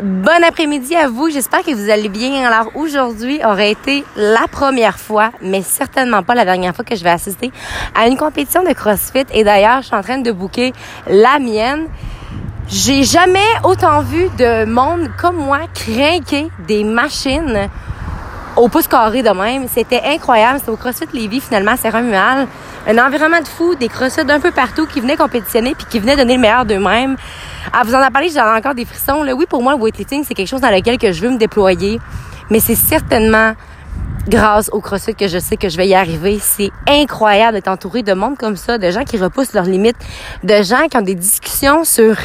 Bon après-midi à vous. J'espère que vous allez bien. Alors aujourd'hui aurait été la première fois, mais certainement pas la dernière fois que je vais assister à une compétition de CrossFit. Et d'ailleurs, je suis en train de booker la mienne. J'ai jamais autant vu de monde comme moi craquer des machines au pouce carré de même. C'était incroyable. C'était au CrossFit Lévis, finalement, c'est Romuald. Un environnement de fou, des CrossFit d'un peu partout qui venaient compétitionner puis qui venaient donner le meilleur d'eux-mêmes. À vous en parler, j'ai encore des frissons. Là. Oui, pour moi, le weightlifting, c'est quelque chose dans lequel que je veux me déployer. Mais c'est certainement grâce au CrossFit que je sais que je vais y arriver. C'est incroyable d'être entouré de monde comme ça, de gens qui repoussent leurs limites, de gens qui ont des discussions sur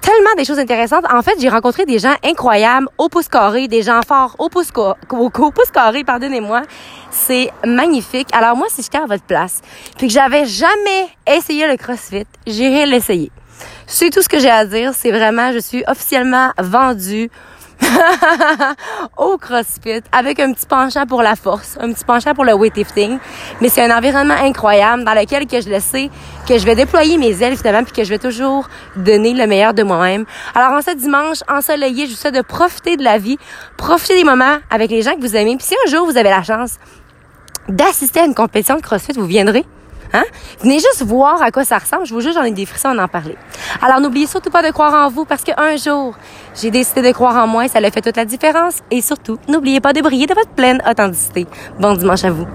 tellement des choses intéressantes. En fait, j'ai rencontré des gens incroyables au pouce carré, des gens forts au pouce, au, pouce carré, pardonnez-moi. C'est magnifique. Alors moi, si j'étais à votre place, puis que j'avais jamais essayé le CrossFit, j'irais l'essayer. C'est tout ce que j'ai à dire. C'est vraiment, je suis officiellement vendue au CrossFit avec un petit penchant pour la force, un petit penchant pour le weightlifting. Mais c'est un environnement incroyable dans lequel que je le sais, que je vais déployer mes ailes finalement puis que je vais toujours donner le meilleur de moi-même. Alors en ce dimanche ensoleillé, je vous souhaite de profiter de la vie, profiter des moments avec les gens que vous aimez. Puis si un jour vous avez la chance d'assister à une compétition de CrossFit, vous viendrez. Hein? Venez juste voir à quoi ça ressemble. Je vous jure, j'en ai des frissons à en parler. Alors, n'oubliez surtout pas de croire en vous parce qu'un jour, j'ai décidé de croire en moi et ça a fait toute la différence. Et surtout, n'oubliez pas de briller de votre pleine authenticité. Bon dimanche à vous.